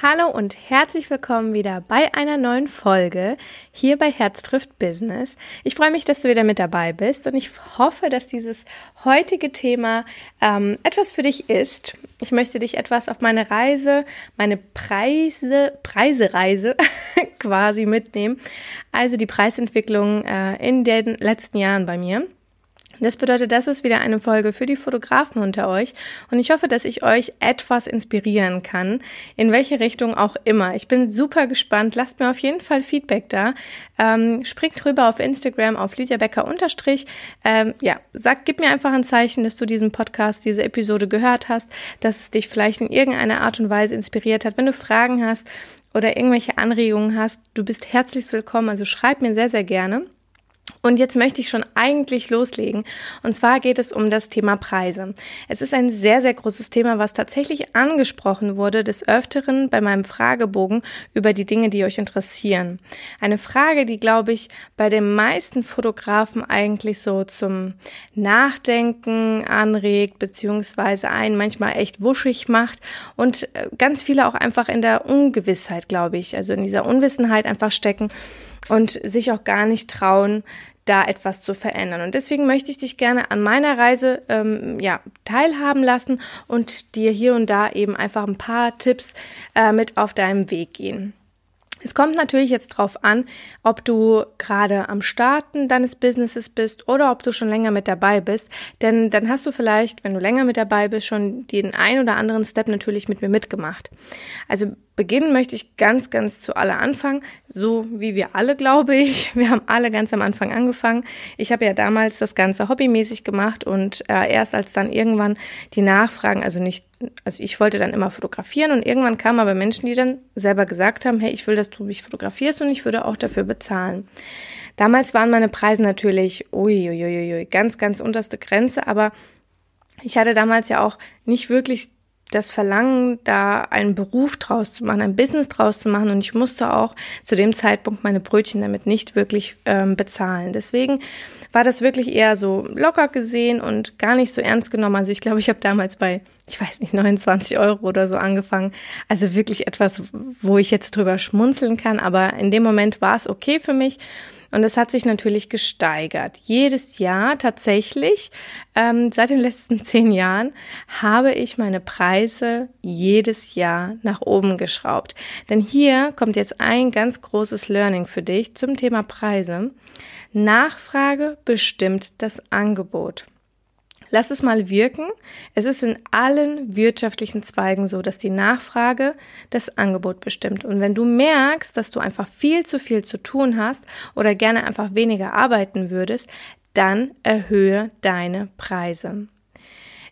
Hallo und herzlich willkommen wieder bei einer neuen Folge hier bei Herz trifft Business. Ich freue mich, dass du wieder mit dabei bist und ich hoffe, dass dieses heutige Thema ähm, etwas für dich ist. Ich möchte dich etwas auf meine Reise, meine Preise, Preisereise quasi mitnehmen. Also die Preisentwicklung äh, in den letzten Jahren bei mir. Das bedeutet, das ist wieder eine Folge für die Fotografen unter euch und ich hoffe, dass ich euch etwas inspirieren kann, in welche Richtung auch immer. Ich bin super gespannt. Lasst mir auf jeden Fall Feedback da. Ähm, springt rüber auf Instagram auf Lydia Becker unterstrich. Ähm, ja, sag, gib mir einfach ein Zeichen, dass du diesen Podcast, diese Episode gehört hast, dass es dich vielleicht in irgendeiner Art und Weise inspiriert hat. Wenn du Fragen hast oder irgendwelche Anregungen hast, du bist herzlich willkommen. Also schreib mir sehr, sehr gerne. Und jetzt möchte ich schon eigentlich loslegen. Und zwar geht es um das Thema Preise. Es ist ein sehr, sehr großes Thema, was tatsächlich angesprochen wurde des Öfteren bei meinem Fragebogen über die Dinge, die euch interessieren. Eine Frage, die, glaube ich, bei den meisten Fotografen eigentlich so zum Nachdenken anregt, beziehungsweise einen manchmal echt wuschig macht und äh, ganz viele auch einfach in der Ungewissheit, glaube ich, also in dieser Unwissenheit einfach stecken und sich auch gar nicht trauen, da etwas zu verändern. Und deswegen möchte ich dich gerne an meiner Reise ähm, ja, teilhaben lassen und dir hier und da eben einfach ein paar Tipps äh, mit auf deinem Weg gehen. Es kommt natürlich jetzt drauf an, ob du gerade am Starten deines Businesses bist oder ob du schon länger mit dabei bist. Denn dann hast du vielleicht, wenn du länger mit dabei bist, schon den ein oder anderen Step natürlich mit mir mitgemacht. Also beginnen möchte ich ganz, ganz zu aller Anfang, so wie wir alle, glaube ich. Wir haben alle ganz am Anfang angefangen. Ich habe ja damals das Ganze hobbymäßig gemacht und äh, erst als dann irgendwann die Nachfragen, also nicht, also ich wollte dann immer fotografieren und irgendwann kamen aber Menschen, die dann selber gesagt haben, hey, ich will, dass du mich fotografierst und ich würde auch dafür bezahlen. Damals waren meine Preise natürlich, uiuiuiui, ganz, ganz unterste Grenze, aber ich hatte damals ja auch nicht wirklich das Verlangen, da einen Beruf draus zu machen, ein Business draus zu machen. Und ich musste auch zu dem Zeitpunkt meine Brötchen damit nicht wirklich ähm, bezahlen. Deswegen war das wirklich eher so locker gesehen und gar nicht so ernst genommen. Also ich glaube, ich habe damals bei, ich weiß nicht, 29 Euro oder so angefangen. Also wirklich etwas, wo ich jetzt drüber schmunzeln kann. Aber in dem Moment war es okay für mich. Und es hat sich natürlich gesteigert. Jedes Jahr tatsächlich, ähm, seit den letzten zehn Jahren, habe ich meine Preise jedes Jahr nach oben geschraubt. Denn hier kommt jetzt ein ganz großes Learning für dich zum Thema Preise. Nachfrage bestimmt das Angebot. Lass es mal wirken. Es ist in allen wirtschaftlichen Zweigen so, dass die Nachfrage das Angebot bestimmt. Und wenn du merkst, dass du einfach viel zu viel zu tun hast oder gerne einfach weniger arbeiten würdest, dann erhöhe deine Preise.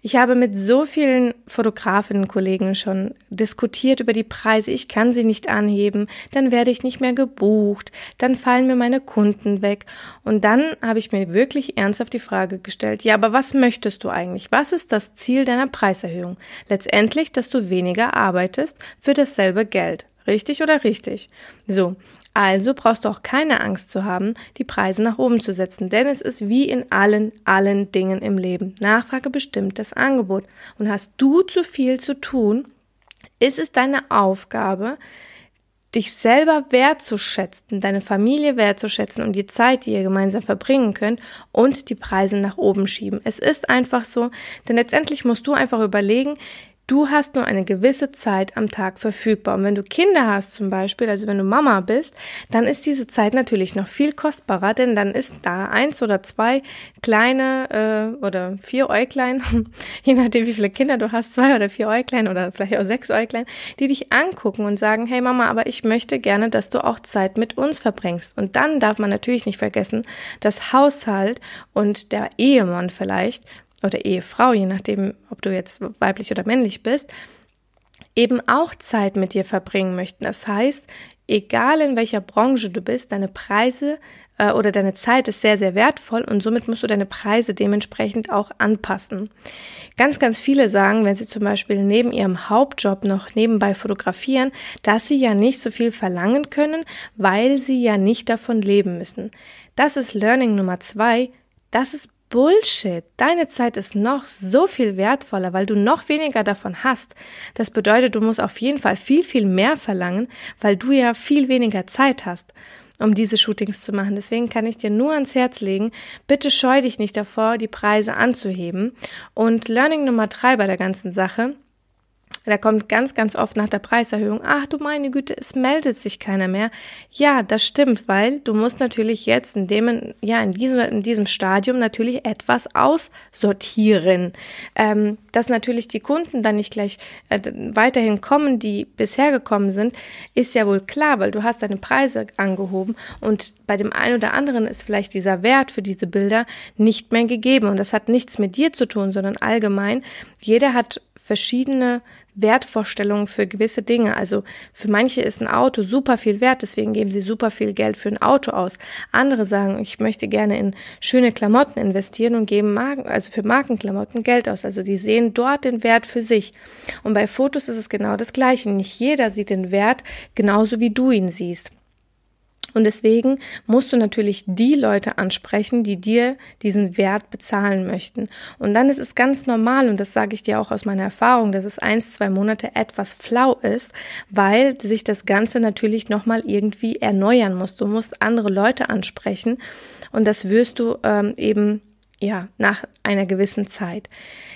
Ich habe mit so vielen Fotografinnen-Kollegen schon diskutiert über die Preise. Ich kann sie nicht anheben, dann werde ich nicht mehr gebucht, dann fallen mir meine Kunden weg. Und dann habe ich mir wirklich ernsthaft die Frage gestellt, ja, aber was möchtest du eigentlich? Was ist das Ziel deiner Preiserhöhung? Letztendlich, dass du weniger arbeitest für dasselbe Geld. Richtig oder richtig? So, also brauchst du auch keine Angst zu haben, die Preise nach oben zu setzen, denn es ist wie in allen, allen Dingen im Leben. Nachfrage bestimmt das Angebot. Und hast du zu viel zu tun, ist es deine Aufgabe, dich selber wertzuschätzen, deine Familie wertzuschätzen und die Zeit, die ihr gemeinsam verbringen könnt und die Preise nach oben schieben. Es ist einfach so, denn letztendlich musst du einfach überlegen, Du hast nur eine gewisse Zeit am Tag verfügbar. Und wenn du Kinder hast zum Beispiel, also wenn du Mama bist, dann ist diese Zeit natürlich noch viel kostbarer, denn dann ist da eins oder zwei kleine äh, oder vier Äuglein, je nachdem wie viele Kinder du hast, zwei oder vier Äuglein oder vielleicht auch sechs Äuglein, die dich angucken und sagen, hey Mama, aber ich möchte gerne, dass du auch Zeit mit uns verbringst. Und dann darf man natürlich nicht vergessen, dass Haushalt und der Ehemann vielleicht oder Ehefrau, je nachdem, ob du jetzt weiblich oder männlich bist, eben auch Zeit mit dir verbringen möchten. Das heißt, egal in welcher Branche du bist, deine Preise äh, oder deine Zeit ist sehr, sehr wertvoll und somit musst du deine Preise dementsprechend auch anpassen. Ganz, ganz viele sagen, wenn sie zum Beispiel neben ihrem Hauptjob noch nebenbei fotografieren, dass sie ja nicht so viel verlangen können, weil sie ja nicht davon leben müssen. Das ist Learning Nummer zwei. Das ist Bullshit. Deine Zeit ist noch so viel wertvoller, weil du noch weniger davon hast. Das bedeutet, du musst auf jeden Fall viel, viel mehr verlangen, weil du ja viel weniger Zeit hast, um diese Shootings zu machen. Deswegen kann ich dir nur ans Herz legen, bitte scheu dich nicht davor, die Preise anzuheben. Und Learning Nummer drei bei der ganzen Sache, da kommt ganz, ganz oft nach der Preiserhöhung, ach du meine Güte, es meldet sich keiner mehr. Ja, das stimmt, weil du musst natürlich jetzt in dem, ja, in diesem, in diesem Stadium natürlich etwas aussortieren. Ähm, dass natürlich die Kunden dann nicht gleich äh, weiterhin kommen, die bisher gekommen sind, ist ja wohl klar, weil du hast deine Preise angehoben und bei dem einen oder anderen ist vielleicht dieser Wert für diese Bilder nicht mehr gegeben. Und das hat nichts mit dir zu tun, sondern allgemein. Jeder hat verschiedene Wertvorstellungen für gewisse Dinge. Also für manche ist ein Auto super viel wert, deswegen geben sie super viel Geld für ein Auto aus. Andere sagen, ich möchte gerne in schöne Klamotten investieren und geben Marken, also für Markenklamotten Geld aus. Also die sehen dort den Wert für sich. Und bei Fotos ist es genau das Gleiche. Nicht jeder sieht den Wert genauso wie du ihn siehst. Und deswegen musst du natürlich die Leute ansprechen, die dir diesen Wert bezahlen möchten. Und dann ist es ganz normal, und das sage ich dir auch aus meiner Erfahrung, dass es eins, zwei Monate etwas flau ist, weil sich das Ganze natürlich nochmal irgendwie erneuern muss. Du musst andere Leute ansprechen und das wirst du ähm, eben ja, nach einer gewissen Zeit.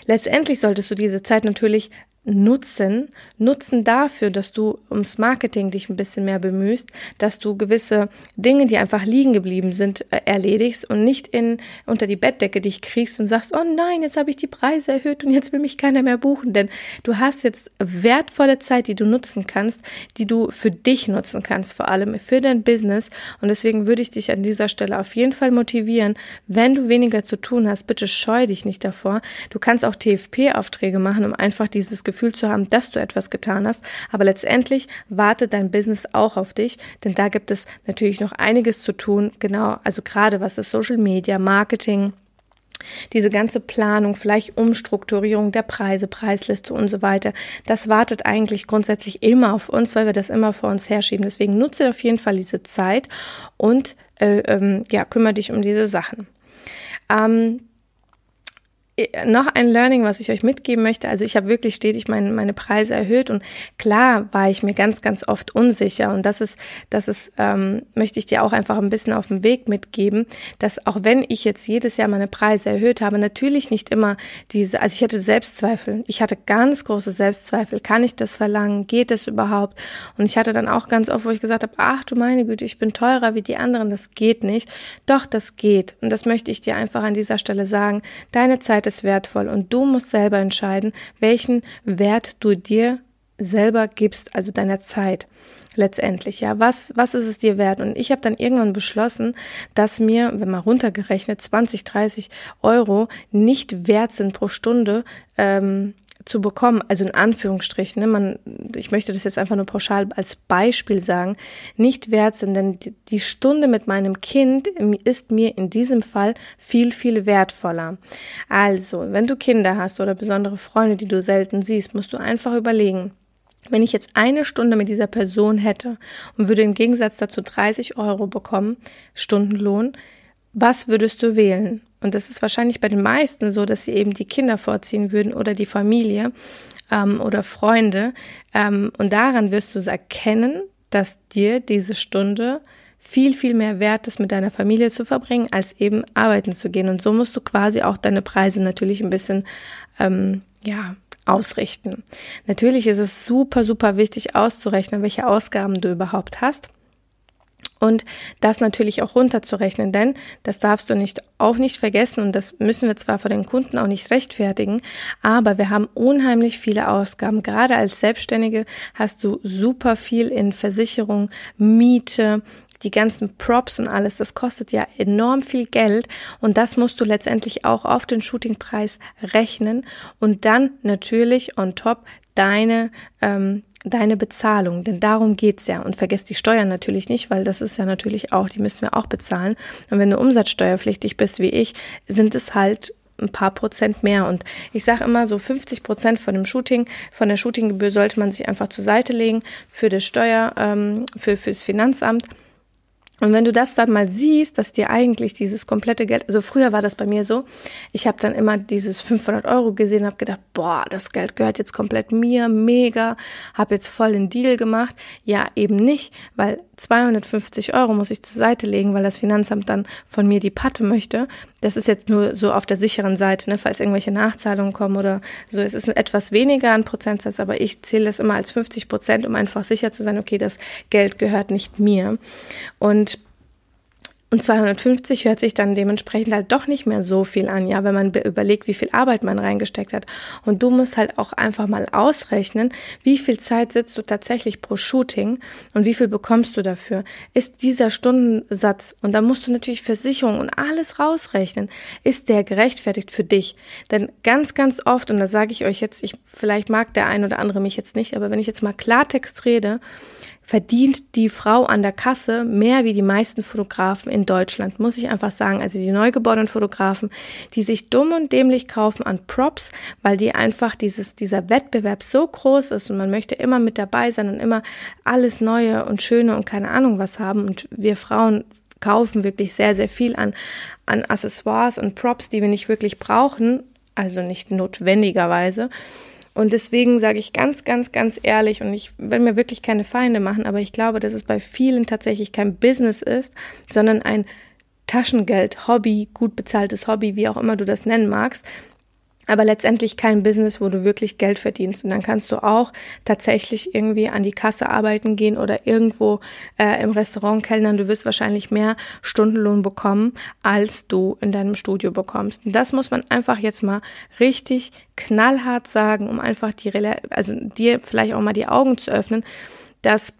Letztendlich solltest du diese Zeit natürlich nutzen, nutzen dafür, dass du ums Marketing dich ein bisschen mehr bemühst, dass du gewisse Dinge, die einfach liegen geblieben sind, äh, erledigst und nicht in unter die Bettdecke dich kriegst und sagst, oh nein, jetzt habe ich die Preise erhöht und jetzt will mich keiner mehr buchen, denn du hast jetzt wertvolle Zeit, die du nutzen kannst, die du für dich nutzen kannst, vor allem für dein Business und deswegen würde ich dich an dieser Stelle auf jeden Fall motivieren, wenn du weniger zu tun hast, bitte scheu dich nicht davor. Du kannst auch TFP Aufträge machen, um einfach dieses Gefühl zu haben, dass du etwas getan hast. Aber letztendlich wartet dein Business auch auf dich, denn da gibt es natürlich noch einiges zu tun. Genau, also gerade was das Social Media, Marketing, diese ganze Planung, vielleicht Umstrukturierung der Preise, Preisliste und so weiter, das wartet eigentlich grundsätzlich immer auf uns, weil wir das immer vor uns herschieben. Deswegen nutze auf jeden Fall diese Zeit und äh, ähm, ja, kümmere dich um diese Sachen. Ähm, noch ein Learning, was ich euch mitgeben möchte. Also ich habe wirklich stetig meine, meine Preise erhöht und klar war ich mir ganz, ganz oft unsicher und das ist, das ist, ähm, möchte ich dir auch einfach ein bisschen auf den Weg mitgeben, dass auch wenn ich jetzt jedes Jahr meine Preise erhöht habe, natürlich nicht immer diese, also ich hatte Selbstzweifel. Ich hatte ganz große Selbstzweifel. Kann ich das verlangen? Geht es überhaupt? Und ich hatte dann auch ganz oft, wo ich gesagt habe, ach du meine Güte, ich bin teurer wie die anderen. Das geht nicht. Doch, das geht. Und das möchte ich dir einfach an dieser Stelle sagen. Deine Zeit ist wertvoll und du musst selber entscheiden, welchen Wert du dir selber gibst, also deiner Zeit letztendlich. Ja, was was ist es dir wert? Und ich habe dann irgendwann beschlossen, dass mir, wenn mal runtergerechnet, 20, 30 Euro nicht wert sind pro Stunde, ähm, zu bekommen, also in Anführungsstrichen, ne, man, ich möchte das jetzt einfach nur pauschal als Beispiel sagen, nicht wert sind, denn die Stunde mit meinem Kind ist mir in diesem Fall viel, viel wertvoller. Also, wenn du Kinder hast oder besondere Freunde, die du selten siehst, musst du einfach überlegen, wenn ich jetzt eine Stunde mit dieser Person hätte und würde im Gegensatz dazu 30 Euro bekommen, Stundenlohn, was würdest du wählen? Und das ist wahrscheinlich bei den meisten so, dass sie eben die Kinder vorziehen würden oder die Familie ähm, oder Freunde. Ähm, und daran wirst du erkennen, dass dir diese Stunde viel, viel mehr wert ist, mit deiner Familie zu verbringen, als eben arbeiten zu gehen. Und so musst du quasi auch deine Preise natürlich ein bisschen, ähm, ja, ausrichten. Natürlich ist es super, super wichtig auszurechnen, welche Ausgaben du überhaupt hast und das natürlich auch runterzurechnen, denn das darfst du nicht auch nicht vergessen und das müssen wir zwar vor den Kunden auch nicht rechtfertigen, aber wir haben unheimlich viele Ausgaben. Gerade als Selbstständige hast du super viel in Versicherung, Miete, die ganzen Props und alles, das kostet ja enorm viel Geld und das musst du letztendlich auch auf den Shootingpreis rechnen und dann natürlich on top deine ähm, deine Bezahlung, denn darum geht's ja. Und vergesst die Steuern natürlich nicht, weil das ist ja natürlich auch, die müssen wir auch bezahlen. Und wenn du umsatzsteuerpflichtig bist wie ich, sind es halt ein paar Prozent mehr. Und ich sage immer, so 50 Prozent von dem Shooting, von der Shootinggebühr sollte man sich einfach zur Seite legen für das Steuer, ähm, für, für das Finanzamt. Und wenn du das dann mal siehst, dass dir eigentlich dieses komplette Geld, also früher war das bei mir so, ich habe dann immer dieses 500 Euro gesehen, habe gedacht, boah, das Geld gehört jetzt komplett mir, mega, habe jetzt voll den Deal gemacht. Ja, eben nicht, weil 250 Euro muss ich zur Seite legen, weil das Finanzamt dann von mir die Patte möchte. Das ist jetzt nur so auf der sicheren Seite, ne, falls irgendwelche Nachzahlungen kommen oder so. Es ist etwas weniger an Prozentsatz, aber ich zähle das immer als 50 Prozent, um einfach sicher zu sein, okay, das Geld gehört nicht mir. Und und 250 hört sich dann dementsprechend halt doch nicht mehr so viel an, ja, wenn man überlegt, wie viel Arbeit man reingesteckt hat. Und du musst halt auch einfach mal ausrechnen, wie viel Zeit sitzt du tatsächlich pro Shooting und wie viel bekommst du dafür. Ist dieser Stundensatz, und da musst du natürlich Versicherung und alles rausrechnen, ist der gerechtfertigt für dich? Denn ganz, ganz oft, und da sage ich euch jetzt, ich, vielleicht mag der ein oder andere mich jetzt nicht, aber wenn ich jetzt mal Klartext rede, verdient die Frau an der Kasse mehr wie die meisten Fotografen in Deutschland, muss ich einfach sagen. Also die neugeborenen Fotografen, die sich dumm und dämlich kaufen an Props, weil die einfach dieses, dieser Wettbewerb so groß ist und man möchte immer mit dabei sein und immer alles Neue und Schöne und keine Ahnung was haben. Und wir Frauen kaufen wirklich sehr, sehr viel an, an Accessoires und Props, die wir nicht wirklich brauchen, also nicht notwendigerweise. Und deswegen sage ich ganz, ganz, ganz ehrlich, und ich will mir wirklich keine Feinde machen, aber ich glaube, dass es bei vielen tatsächlich kein Business ist, sondern ein Taschengeld, Hobby, gut bezahltes Hobby, wie auch immer du das nennen magst, aber letztendlich kein Business, wo du wirklich Geld verdienst. Und dann kannst du auch tatsächlich irgendwie an die Kasse arbeiten gehen oder irgendwo äh, im Restaurant kellnern. Du wirst wahrscheinlich mehr Stundenlohn bekommen, als du in deinem Studio bekommst. Und das muss man einfach jetzt mal richtig knallhart sagen, um einfach die, also dir vielleicht auch mal die Augen zu öffnen, dass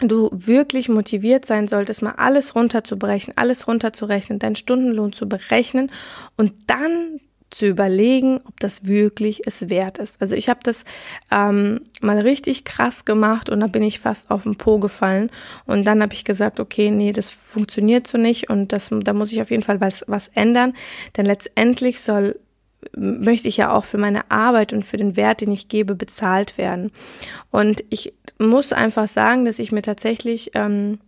du wirklich motiviert sein solltest, mal alles runterzubrechen, alles runterzurechnen, deinen Stundenlohn zu berechnen und dann zu überlegen, ob das wirklich es wert ist. Also ich habe das ähm, mal richtig krass gemacht und da bin ich fast auf den Po gefallen und dann habe ich gesagt, okay, nee, das funktioniert so nicht und das, da muss ich auf jeden Fall was, was ändern, denn letztendlich soll möchte ich ja auch für meine Arbeit und für den Wert, den ich gebe, bezahlt werden. Und ich muss einfach sagen, dass ich mir tatsächlich ähm,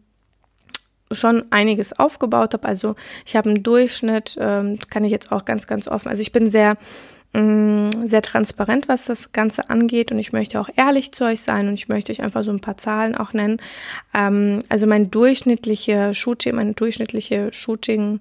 schon einiges aufgebaut habe. Also ich habe einen Durchschnitt, ähm, kann ich jetzt auch ganz, ganz offen. Also ich bin sehr mh, mm, sehr transparent, was das Ganze angeht und ich möchte auch ehrlich zu euch sein und ich möchte euch einfach so ein paar Zahlen auch nennen. Ähm, also mein durchschnittliche Shooting, meine durchschnittliche Shooting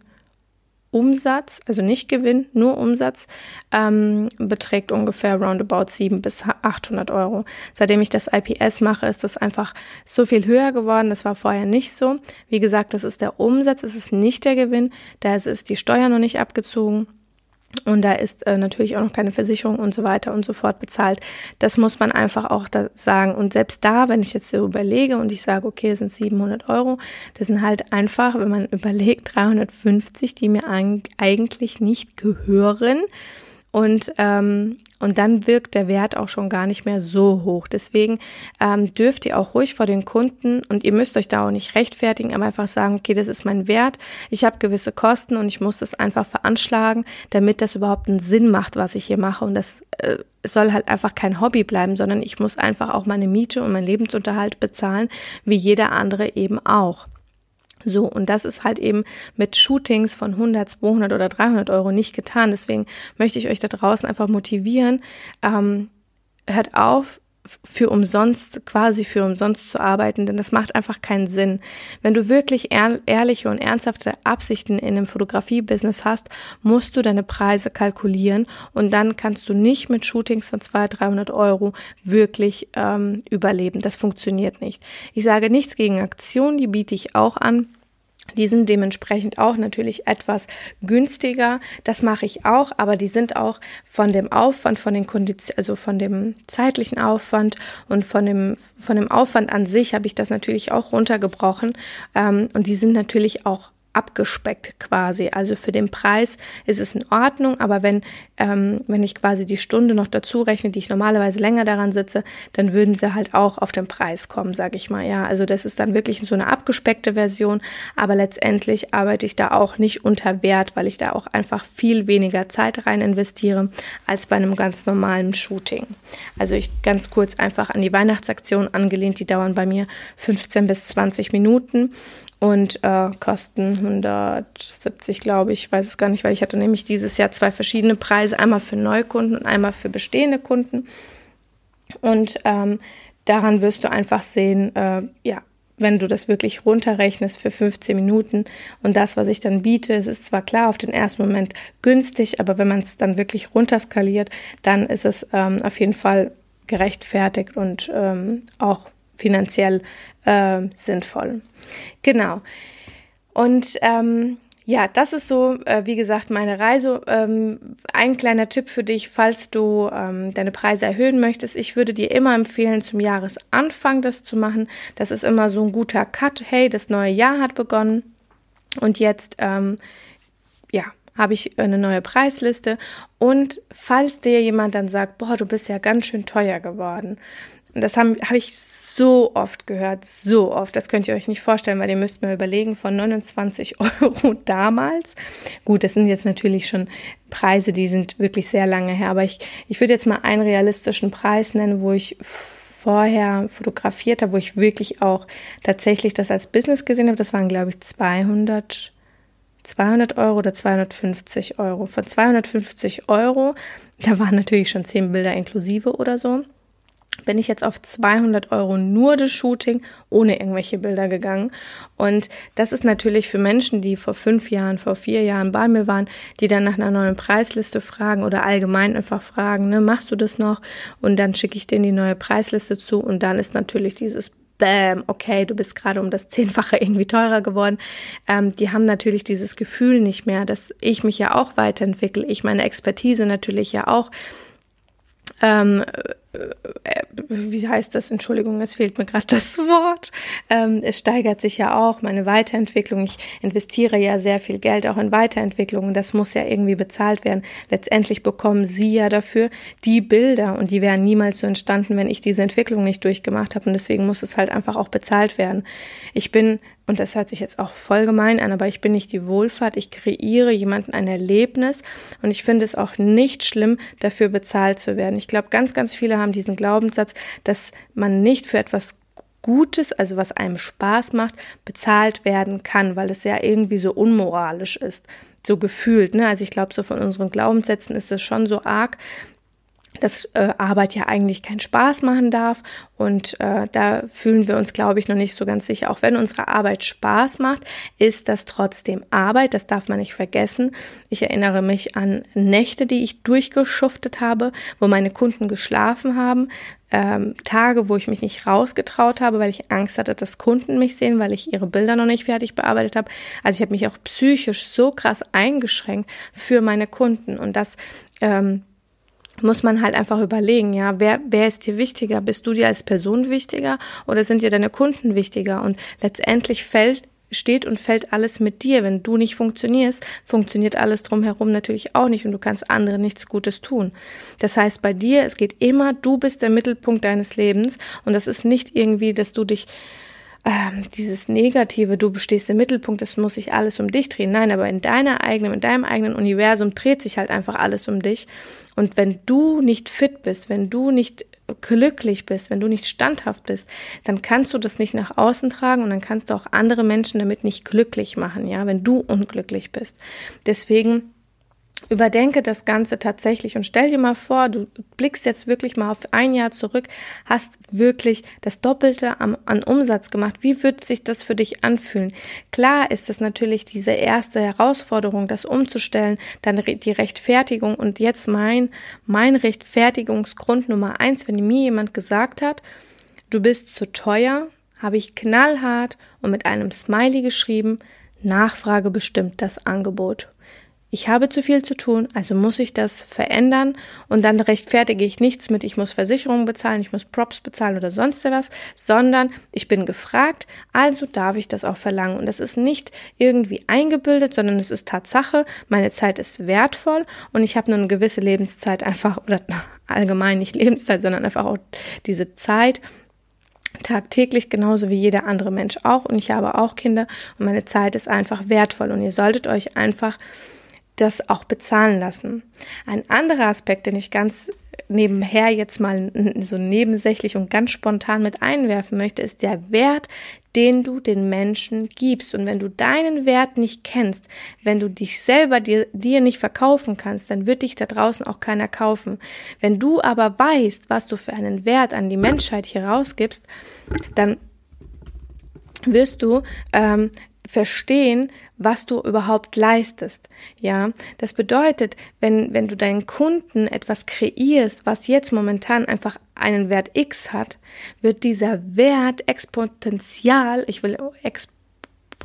Umsatz, also nicht Gewinn, nur Umsatz, ähm, beträgt ungefähr roundabout 7 bis 800 Euro. Seitdem ich das IPS mache, ist das einfach so viel höher geworden. Das war vorher nicht so. Wie gesagt, das ist der Umsatz, es ist nicht der Gewinn, da ist die Steuer noch nicht abgezogen. Und da ist äh, natürlich auch noch keine Versicherung und so weiter und so fort bezahlt. Das muss man einfach auch da sagen. Und selbst da, wenn ich jetzt so überlege und ich sage, okay, das sind 700 Euro, das sind halt einfach, wenn man überlegt, 350, die mir eigentlich nicht gehören. Und ähm, und dann wirkt der Wert auch schon gar nicht mehr so hoch. Deswegen ähm, dürft ihr auch ruhig vor den Kunden und ihr müsst euch da auch nicht rechtfertigen, aber einfach sagen, okay, das ist mein Wert, ich habe gewisse Kosten und ich muss das einfach veranschlagen, damit das überhaupt einen Sinn macht, was ich hier mache. Und das äh, soll halt einfach kein Hobby bleiben, sondern ich muss einfach auch meine Miete und meinen Lebensunterhalt bezahlen, wie jeder andere eben auch. So, und das ist halt eben mit Shootings von 100, 200 oder 300 Euro nicht getan. Deswegen möchte ich euch da draußen einfach motivieren. Ähm, hört auf, für umsonst, quasi für umsonst zu arbeiten, denn das macht einfach keinen Sinn. Wenn du wirklich ehrliche und ernsthafte Absichten in einem Fotografie-Business hast, musst du deine Preise kalkulieren und dann kannst du nicht mit Shootings von 200, 300 Euro wirklich ähm, überleben. Das funktioniert nicht. Ich sage nichts gegen Aktionen, die biete ich auch an. Die sind dementsprechend auch natürlich etwas günstiger. Das mache ich auch, aber die sind auch von dem Aufwand, von den Konditionen, also von dem zeitlichen Aufwand und von dem, von dem Aufwand an sich habe ich das natürlich auch runtergebrochen. Ähm, und die sind natürlich auch abgespeckt quasi. Also für den Preis ist es in Ordnung, aber wenn, ähm, wenn ich quasi die Stunde noch dazu rechne, die ich normalerweise länger daran sitze, dann würden sie halt auch auf den Preis kommen, sage ich mal. Ja, also das ist dann wirklich so eine abgespeckte Version, aber letztendlich arbeite ich da auch nicht unter Wert, weil ich da auch einfach viel weniger Zeit rein investiere als bei einem ganz normalen Shooting. Also ich ganz kurz einfach an die Weihnachtsaktion angelehnt, die dauern bei mir 15 bis 20 Minuten und äh, kosten 170, glaube ich, weiß es gar nicht, weil ich hatte nämlich dieses Jahr zwei verschiedene Preise, einmal für Neukunden und einmal für bestehende Kunden. Und ähm, daran wirst du einfach sehen, äh, ja, wenn du das wirklich runterrechnest für 15 Minuten und das, was ich dann biete, es ist zwar klar auf den ersten Moment günstig, aber wenn man es dann wirklich runterskaliert, dann ist es ähm, auf jeden Fall gerechtfertigt und ähm, auch finanziell äh, sinnvoll. Genau. Und ähm, ja, das ist so, äh, wie gesagt, meine Reise. Ähm, ein kleiner Tipp für dich, falls du ähm, deine Preise erhöhen möchtest. Ich würde dir immer empfehlen, zum Jahresanfang das zu machen. Das ist immer so ein guter Cut. Hey, das neue Jahr hat begonnen und jetzt, ähm, ja, habe ich eine neue Preisliste. Und falls dir jemand dann sagt, boah, du bist ja ganz schön teuer geworden. Das habe hab ich so oft gehört, so oft. Das könnt ihr euch nicht vorstellen, weil ihr müsst mir überlegen, von 29 Euro damals. Gut, das sind jetzt natürlich schon Preise, die sind wirklich sehr lange her, aber ich, ich würde jetzt mal einen realistischen Preis nennen, wo ich vorher fotografiert habe, wo ich wirklich auch tatsächlich das als Business gesehen habe. Das waren, glaube ich, 200 200 Euro oder 250 Euro. Von 250 Euro, da waren natürlich schon 10 Bilder inklusive oder so bin ich jetzt auf 200 Euro nur das Shooting ohne irgendwelche Bilder gegangen. Und das ist natürlich für Menschen, die vor fünf Jahren, vor vier Jahren bei mir waren, die dann nach einer neuen Preisliste fragen oder allgemein einfach fragen, ne, machst du das noch? Und dann schicke ich denen die neue Preisliste zu und dann ist natürlich dieses Bam, okay, du bist gerade um das Zehnfache irgendwie teurer geworden. Ähm, die haben natürlich dieses Gefühl nicht mehr, dass ich mich ja auch weiterentwickle, ich meine Expertise natürlich ja auch ähm, äh, wie heißt das? Entschuldigung, es fehlt mir gerade das Wort. Ähm, es steigert sich ja auch meine Weiterentwicklung. Ich investiere ja sehr viel Geld auch in Weiterentwicklung das muss ja irgendwie bezahlt werden. Letztendlich bekommen Sie ja dafür die Bilder und die wären niemals so entstanden, wenn ich diese Entwicklung nicht durchgemacht habe und deswegen muss es halt einfach auch bezahlt werden. Ich bin und das hört sich jetzt auch voll gemein an, aber ich bin nicht die Wohlfahrt, ich kreiere jemanden ein Erlebnis und ich finde es auch nicht schlimm, dafür bezahlt zu werden. Ich glaube, ganz, ganz viele haben diesen Glaubenssatz, dass man nicht für etwas Gutes, also was einem Spaß macht, bezahlt werden kann, weil es ja irgendwie so unmoralisch ist, so gefühlt. Ne? Also ich glaube, so von unseren Glaubenssätzen ist es schon so arg, dass äh, Arbeit ja eigentlich keinen Spaß machen darf. Und äh, da fühlen wir uns, glaube ich, noch nicht so ganz sicher. Auch wenn unsere Arbeit Spaß macht, ist das trotzdem Arbeit. Das darf man nicht vergessen. Ich erinnere mich an Nächte, die ich durchgeschuftet habe, wo meine Kunden geschlafen haben. Ähm, Tage, wo ich mich nicht rausgetraut habe, weil ich Angst hatte, dass Kunden mich sehen, weil ich ihre Bilder noch nicht fertig bearbeitet habe. Also ich habe mich auch psychisch so krass eingeschränkt für meine Kunden. Und das ähm, muss man halt einfach überlegen, ja, wer, wer ist dir wichtiger? Bist du dir als Person wichtiger oder sind dir deine Kunden wichtiger? Und letztendlich fällt steht und fällt alles mit dir. Wenn du nicht funktionierst, funktioniert alles drumherum natürlich auch nicht und du kannst anderen nichts Gutes tun. Das heißt, bei dir, es geht immer, du bist der Mittelpunkt deines Lebens und das ist nicht irgendwie, dass du dich ähm, dieses Negative, du bestehst im Mittelpunkt, es muss sich alles um dich drehen. Nein, aber in deiner eigenen, in deinem eigenen Universum dreht sich halt einfach alles um dich. Und wenn du nicht fit bist, wenn du nicht glücklich bist, wenn du nicht standhaft bist, dann kannst du das nicht nach außen tragen und dann kannst du auch andere Menschen damit nicht glücklich machen, ja, wenn du unglücklich bist. Deswegen Überdenke das Ganze tatsächlich und stell dir mal vor, du blickst jetzt wirklich mal auf ein Jahr zurück, hast wirklich das Doppelte am, an Umsatz gemacht. Wie wird sich das für dich anfühlen? Klar ist es natürlich diese erste Herausforderung, das umzustellen, dann die Rechtfertigung und jetzt mein, mein Rechtfertigungsgrund Nummer eins, wenn mir jemand gesagt hat, du bist zu teuer, habe ich knallhart und mit einem Smiley geschrieben, Nachfrage bestimmt das Angebot. Ich habe zu viel zu tun, also muss ich das verändern und dann rechtfertige ich nichts mit, ich muss Versicherungen bezahlen, ich muss Props bezahlen oder sonst was, sondern ich bin gefragt, also darf ich das auch verlangen. Und das ist nicht irgendwie eingebildet, sondern es ist Tatsache, meine Zeit ist wertvoll und ich habe nur eine gewisse Lebenszeit einfach, oder allgemein nicht Lebenszeit, sondern einfach auch diese Zeit, tagtäglich genauso wie jeder andere Mensch auch und ich habe auch Kinder und meine Zeit ist einfach wertvoll und ihr solltet euch einfach das auch bezahlen lassen. Ein anderer Aspekt, den ich ganz nebenher jetzt mal so nebensächlich und ganz spontan mit einwerfen möchte, ist der Wert, den du den Menschen gibst. Und wenn du deinen Wert nicht kennst, wenn du dich selber dir, dir nicht verkaufen kannst, dann wird dich da draußen auch keiner kaufen. Wenn du aber weißt, was du für einen Wert an die Menschheit hier rausgibst, dann wirst du ähm, verstehen, was du überhaupt leistest. Ja, das bedeutet, wenn, wenn du deinen Kunden etwas kreierst, was jetzt momentan einfach einen Wert X hat, wird dieser Wert exponentiell, ich will exponentiell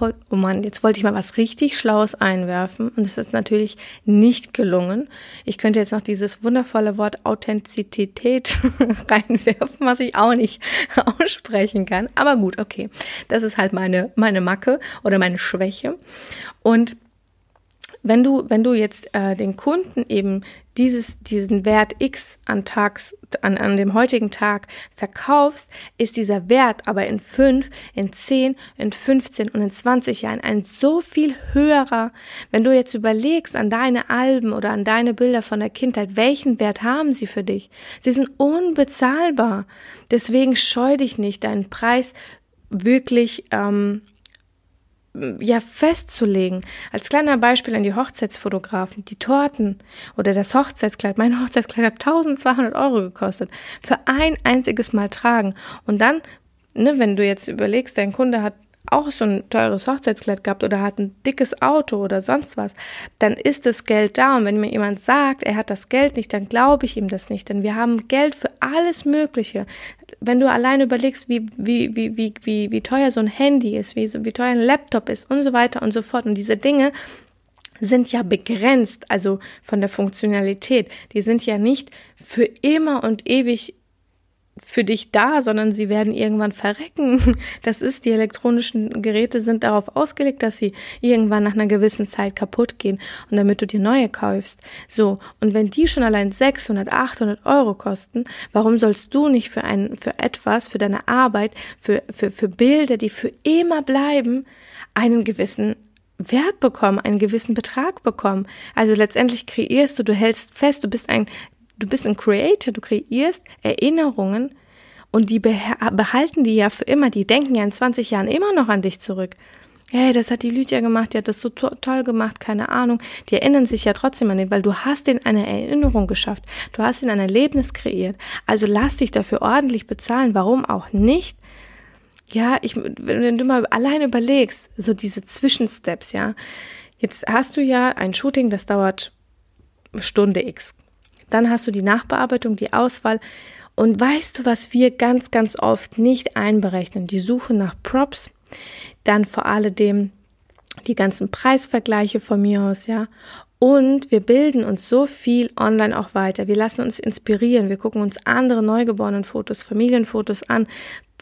oh Mann, jetzt wollte ich mal was richtig Schlaues einwerfen und es ist natürlich nicht gelungen. Ich könnte jetzt noch dieses wundervolle Wort Authentizität reinwerfen, was ich auch nicht aussprechen kann. Aber gut, okay. Das ist halt meine, meine Macke oder meine Schwäche. Und wenn du, wenn du jetzt äh, den Kunden eben dieses, diesen Wert X an Tags, an, an dem heutigen Tag verkaufst, ist dieser Wert aber in fünf, in zehn, in 15 und in 20 Jahren ein so viel höherer. Wenn du jetzt überlegst an deine Alben oder an deine Bilder von der Kindheit, welchen Wert haben sie für dich? Sie sind unbezahlbar. Deswegen scheu dich nicht, deinen Preis wirklich ähm, ja festzulegen. Als kleiner Beispiel an die Hochzeitsfotografen, die Torten oder das Hochzeitskleid. Mein Hochzeitskleid hat 1200 Euro gekostet. Für ein einziges Mal tragen. Und dann, ne, wenn du jetzt überlegst, dein Kunde hat auch so ein teures Hochzeitskleid gehabt oder hat ein dickes Auto oder sonst was, dann ist das Geld da. Und wenn mir jemand sagt, er hat das Geld nicht, dann glaube ich ihm das nicht. Denn wir haben Geld für alles Mögliche. Wenn du allein überlegst, wie, wie, wie, wie, wie, wie teuer so ein Handy ist, wie, wie teuer ein Laptop ist und so weiter und so fort. Und diese Dinge sind ja begrenzt, also von der Funktionalität. Die sind ja nicht für immer und ewig für dich da, sondern sie werden irgendwann verrecken. Das ist, die elektronischen Geräte sind darauf ausgelegt, dass sie irgendwann nach einer gewissen Zeit kaputt gehen und damit du dir neue kaufst. So. Und wenn die schon allein 600, 800 Euro kosten, warum sollst du nicht für ein, für etwas, für deine Arbeit, für, für, für Bilder, die für immer bleiben, einen gewissen Wert bekommen, einen gewissen Betrag bekommen. Also letztendlich kreierst du, du hältst fest, du bist ein du bist ein Creator, du kreierst Erinnerungen und die behalten die ja für immer, die denken ja in 20 Jahren immer noch an dich zurück. Hey, das hat die Lydia gemacht, die hat das so to toll gemacht, keine Ahnung. Die erinnern sich ja trotzdem an den, weil du hast in eine Erinnerung geschafft. Du hast in ein Erlebnis kreiert. Also lass dich dafür ordentlich bezahlen. Warum auch nicht? Ja, ich, wenn du mal allein überlegst, so diese Zwischensteps, ja. Jetzt hast du ja ein Shooting, das dauert Stunde X. Dann hast du die Nachbearbeitung, die Auswahl. Und weißt du, was wir ganz, ganz oft nicht einberechnen? Die Suche nach Props, dann vor allem die ganzen Preisvergleiche von mir aus, ja. Und wir bilden uns so viel online auch weiter. Wir lassen uns inspirieren. Wir gucken uns andere neugeborenen Fotos, Familienfotos an,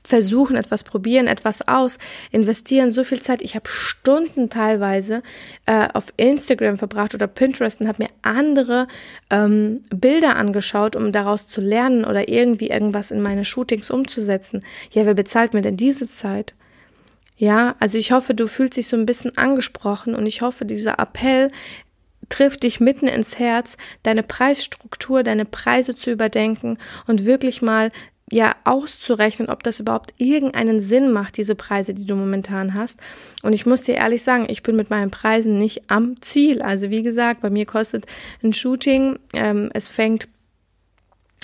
versuchen, etwas probieren, etwas aus, investieren so viel Zeit. Ich habe Stunden teilweise äh, auf Instagram verbracht oder Pinterest und habe mir andere ähm, Bilder angeschaut, um daraus zu lernen oder irgendwie irgendwas in meine Shootings umzusetzen. Ja, wer bezahlt mir denn diese Zeit? Ja, also ich hoffe, du fühlst dich so ein bisschen angesprochen und ich hoffe, dieser Appell trifft dich mitten ins Herz, deine Preisstruktur, deine Preise zu überdenken und wirklich mal ja auszurechnen, ob das überhaupt irgendeinen Sinn macht, diese Preise, die du momentan hast. Und ich muss dir ehrlich sagen, ich bin mit meinen Preisen nicht am Ziel. Also wie gesagt, bei mir kostet ein Shooting, ähm, es fängt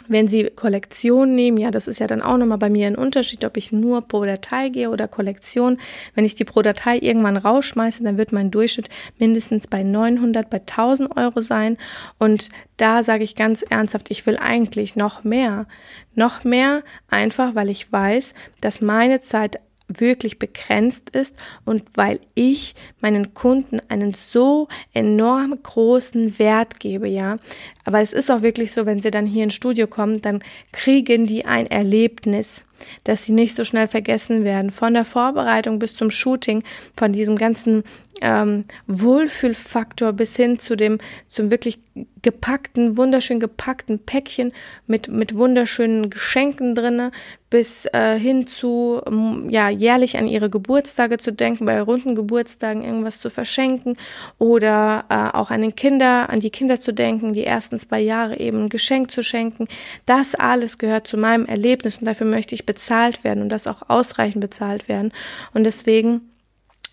wenn Sie Kollektion nehmen, ja, das ist ja dann auch nochmal bei mir ein Unterschied, ob ich nur pro Datei gehe oder Kollektion. Wenn ich die pro Datei irgendwann rausschmeiße, dann wird mein Durchschnitt mindestens bei 900, bei 1000 Euro sein. Und da sage ich ganz ernsthaft, ich will eigentlich noch mehr. Noch mehr, einfach weil ich weiß, dass meine Zeit wirklich begrenzt ist und weil ich meinen Kunden einen so enorm großen Wert gebe, ja. Aber es ist auch wirklich so, wenn sie dann hier ins Studio kommen, dann kriegen die ein Erlebnis, dass sie nicht so schnell vergessen werden. Von der Vorbereitung bis zum Shooting, von diesem ganzen ähm, Wohlfühlfaktor bis hin zu dem, zum wirklich gepackten, wunderschön gepackten Päckchen mit, mit wunderschönen Geschenken drinne, bis äh, hin zu, ja, jährlich an ihre Geburtstage zu denken, bei runden Geburtstagen irgendwas zu verschenken oder äh, auch an den Kinder, an die Kinder zu denken, die ersten zwei Jahre eben ein Geschenk zu schenken. Das alles gehört zu meinem Erlebnis und dafür möchte ich bezahlt werden und das auch ausreichend bezahlt werden. Und deswegen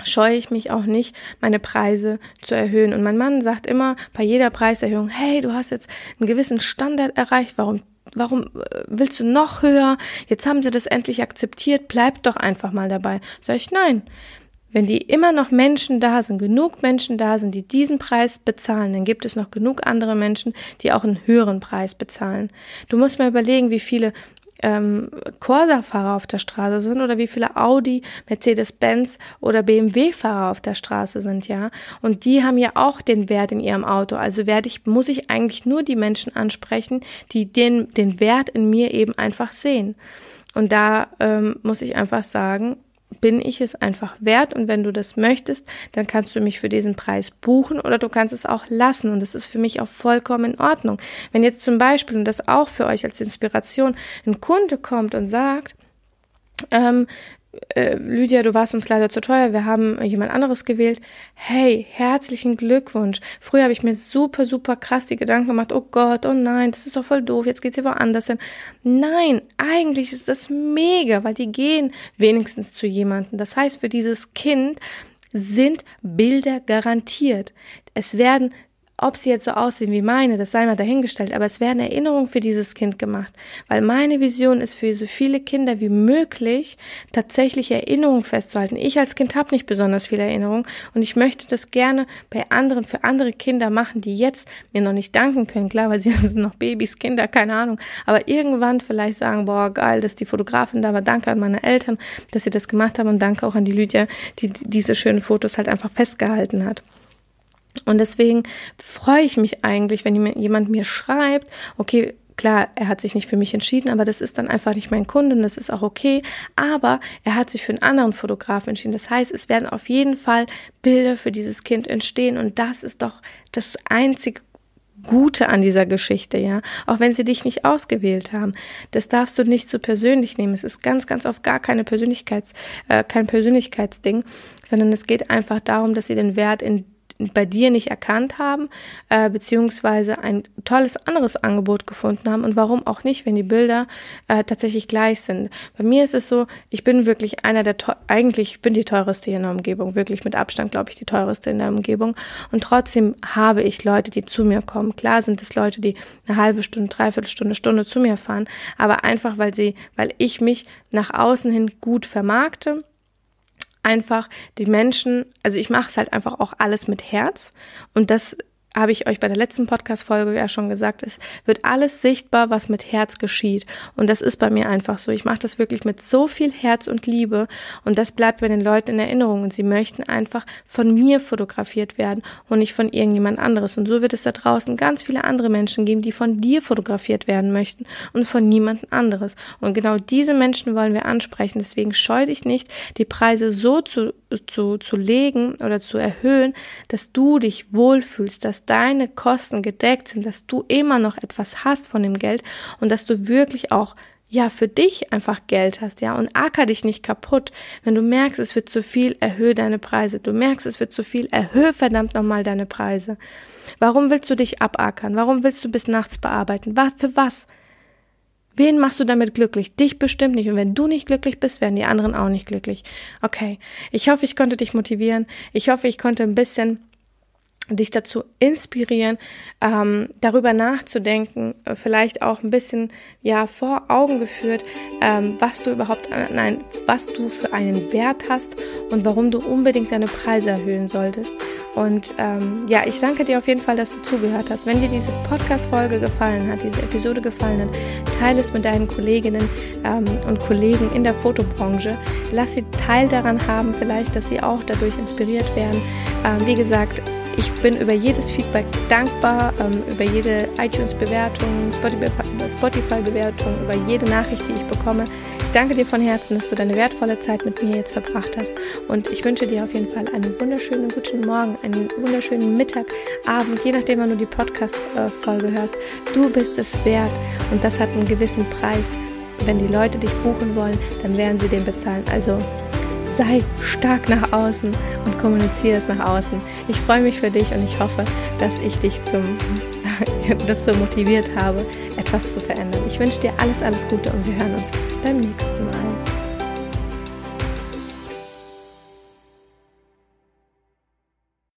scheue ich mich auch nicht, meine Preise zu erhöhen. Und mein Mann sagt immer bei jeder Preiserhöhung, hey, du hast jetzt einen gewissen Standard erreicht, warum warum äh, willst du noch höher? Jetzt haben sie das endlich akzeptiert, bleib doch einfach mal dabei. Sag ich, nein. Wenn die immer noch Menschen da sind, genug Menschen da sind, die diesen Preis bezahlen, dann gibt es noch genug andere Menschen, die auch einen höheren Preis bezahlen. Du musst mal überlegen, wie viele ähm, Corsa-Fahrer auf der Straße sind oder wie viele Audi, Mercedes-Benz oder BMW-Fahrer auf der Straße sind, ja. Und die haben ja auch den Wert in ihrem Auto. Also werde ich, muss ich eigentlich nur die Menschen ansprechen, die den, den Wert in mir eben einfach sehen. Und da ähm, muss ich einfach sagen, bin ich es einfach wert und wenn du das möchtest, dann kannst du mich für diesen Preis buchen oder du kannst es auch lassen und das ist für mich auch vollkommen in Ordnung. Wenn jetzt zum Beispiel, und das auch für euch als Inspiration, ein Kunde kommt und sagt, ähm, äh, Lydia, du warst uns leider zu teuer, wir haben jemand anderes gewählt. Hey, herzlichen Glückwunsch. Früher habe ich mir super, super krass die Gedanken gemacht, oh Gott, oh nein, das ist doch voll doof, jetzt geht's hier woanders hin. Nein, eigentlich ist das mega, weil die gehen wenigstens zu jemandem. Das heißt, für dieses Kind sind Bilder garantiert. Es werden ob sie jetzt so aussehen wie meine, das sei mal dahingestellt, aber es werden Erinnerungen für dieses Kind gemacht, weil meine Vision ist für so viele Kinder wie möglich tatsächlich Erinnerungen festzuhalten. Ich als Kind habe nicht besonders viele Erinnerungen und ich möchte das gerne bei anderen, für andere Kinder machen, die jetzt mir noch nicht danken können, klar, weil sie sind noch Babys, Kinder, keine Ahnung, aber irgendwann vielleicht sagen, boah, geil, dass die Fotografin da war, danke an meine Eltern, dass sie das gemacht haben und danke auch an die Lydia, die diese schönen Fotos halt einfach festgehalten hat. Und deswegen freue ich mich eigentlich, wenn jemand mir schreibt, okay, Klar, er hat sich nicht für mich entschieden, aber das ist dann einfach nicht mein Kunde und das ist auch okay. Aber er hat sich für einen anderen Fotografen entschieden. Das heißt, es werden auf jeden Fall Bilder für dieses Kind entstehen und das ist doch das einzige Gute an dieser Geschichte, ja. Auch wenn sie dich nicht ausgewählt haben. Das darfst du nicht so persönlich nehmen. Es ist ganz, ganz oft gar keine Persönlichkeits, äh, kein Persönlichkeitsding, sondern es geht einfach darum, dass sie den Wert in bei dir nicht erkannt haben, äh, beziehungsweise ein tolles anderes Angebot gefunden haben und warum auch nicht, wenn die Bilder äh, tatsächlich gleich sind. Bei mir ist es so, ich bin wirklich einer der, eigentlich bin die teuerste hier in der Umgebung, wirklich mit Abstand, glaube ich, die teuerste in der Umgebung und trotzdem habe ich Leute, die zu mir kommen. Klar sind es Leute, die eine halbe Stunde, dreiviertel Stunde, Stunde zu mir fahren, aber einfach, weil sie, weil ich mich nach außen hin gut vermarkte, einfach die Menschen, also ich mache es halt einfach auch alles mit Herz. Und das habe ich euch bei der letzten Podcast-Folge ja schon gesagt, es wird alles sichtbar, was mit Herz geschieht. Und das ist bei mir einfach so. Ich mache das wirklich mit so viel Herz und Liebe und das bleibt bei den Leuten in Erinnerung. Und sie möchten einfach von mir fotografiert werden und nicht von irgendjemand anderes. Und so wird es da draußen ganz viele andere Menschen geben, die von dir fotografiert werden möchten und von niemand anderes. Und genau diese Menschen wollen wir ansprechen. Deswegen scheu dich nicht, die Preise so zu, zu, zu legen oder zu erhöhen, dass du dich wohlfühlst, dass deine Kosten gedeckt sind, dass du immer noch etwas hast von dem Geld und dass du wirklich auch ja, für dich einfach Geld hast, ja, und acker dich nicht kaputt. Wenn du merkst, es wird zu viel, erhöhe deine Preise. Du merkst, es wird zu viel, erhöhe verdammt nochmal deine Preise. Warum willst du dich abackern? Warum willst du bis nachts bearbeiten? Für was? Wen machst du damit glücklich? Dich bestimmt nicht. Und wenn du nicht glücklich bist, werden die anderen auch nicht glücklich. Okay. Ich hoffe, ich konnte dich motivieren. Ich hoffe, ich konnte ein bisschen dich dazu inspirieren, ähm, darüber nachzudenken, vielleicht auch ein bisschen ja vor Augen geführt, ähm, was du überhaupt, nein, was du für einen Wert hast und warum du unbedingt deine Preise erhöhen solltest. Und ähm, ja, ich danke dir auf jeden Fall, dass du zugehört hast. Wenn dir diese Podcast-Folge gefallen hat, diese Episode gefallen hat, teile es mit deinen Kolleginnen ähm, und Kollegen in der Fotobranche. Lass sie Teil daran haben, vielleicht, dass sie auch dadurch inspiriert werden. Ähm, wie gesagt, ich bin über jedes Feedback dankbar, ähm, über jede iTunes-Bewertung, Spotify-Bewertung, über jede Nachricht, die ich bekomme. Ich danke dir von Herzen, dass du deine wertvolle Zeit mit mir jetzt verbracht hast. Und ich wünsche dir auf jeden Fall einen wunderschönen guten Morgen, einen wunderschönen Mittag, Abend, je nachdem, wann du die Podcast-Folge hörst. Du bist es wert und das hat einen gewissen Preis. Wenn die Leute dich buchen wollen, dann werden sie den bezahlen. Also sei stark nach außen und kommuniziere es nach außen. Ich freue mich für dich und ich hoffe, dass ich dich zum, dazu motiviert habe, etwas zu verändern. Ich wünsche dir alles, alles Gute und wir hören uns beim nächsten Mal.